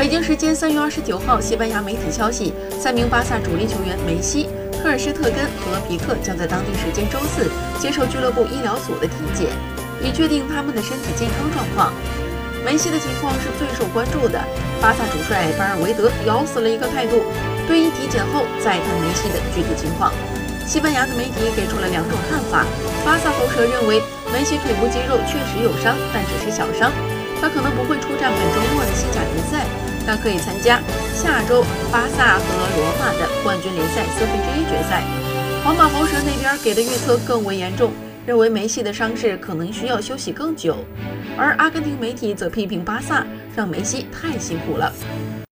北京时间三月二十九号，西班牙媒体消息，三名巴萨主力球员梅西、科尔施特根和皮克将在当地时间周四接受俱乐部医疗组的体检，以确定他们的身体健康状况。梅西的情况是最受关注的，巴萨主帅巴尔韦德咬死了一个态度，对于体检后再谈梅西的具体情况。西班牙的媒体给出了两种看法，巴萨喉舌认为梅西腿部肌肉确实有伤，但只是小伤，他可能不会出战本周末的西甲联赛。他可以参加下周巴萨和罗马的冠军联赛四分之一决赛。皇马红蛇那边给的预测更为严重，认为梅西的伤势可能需要休息更久。而阿根廷媒体则批评巴萨让梅西太辛苦了。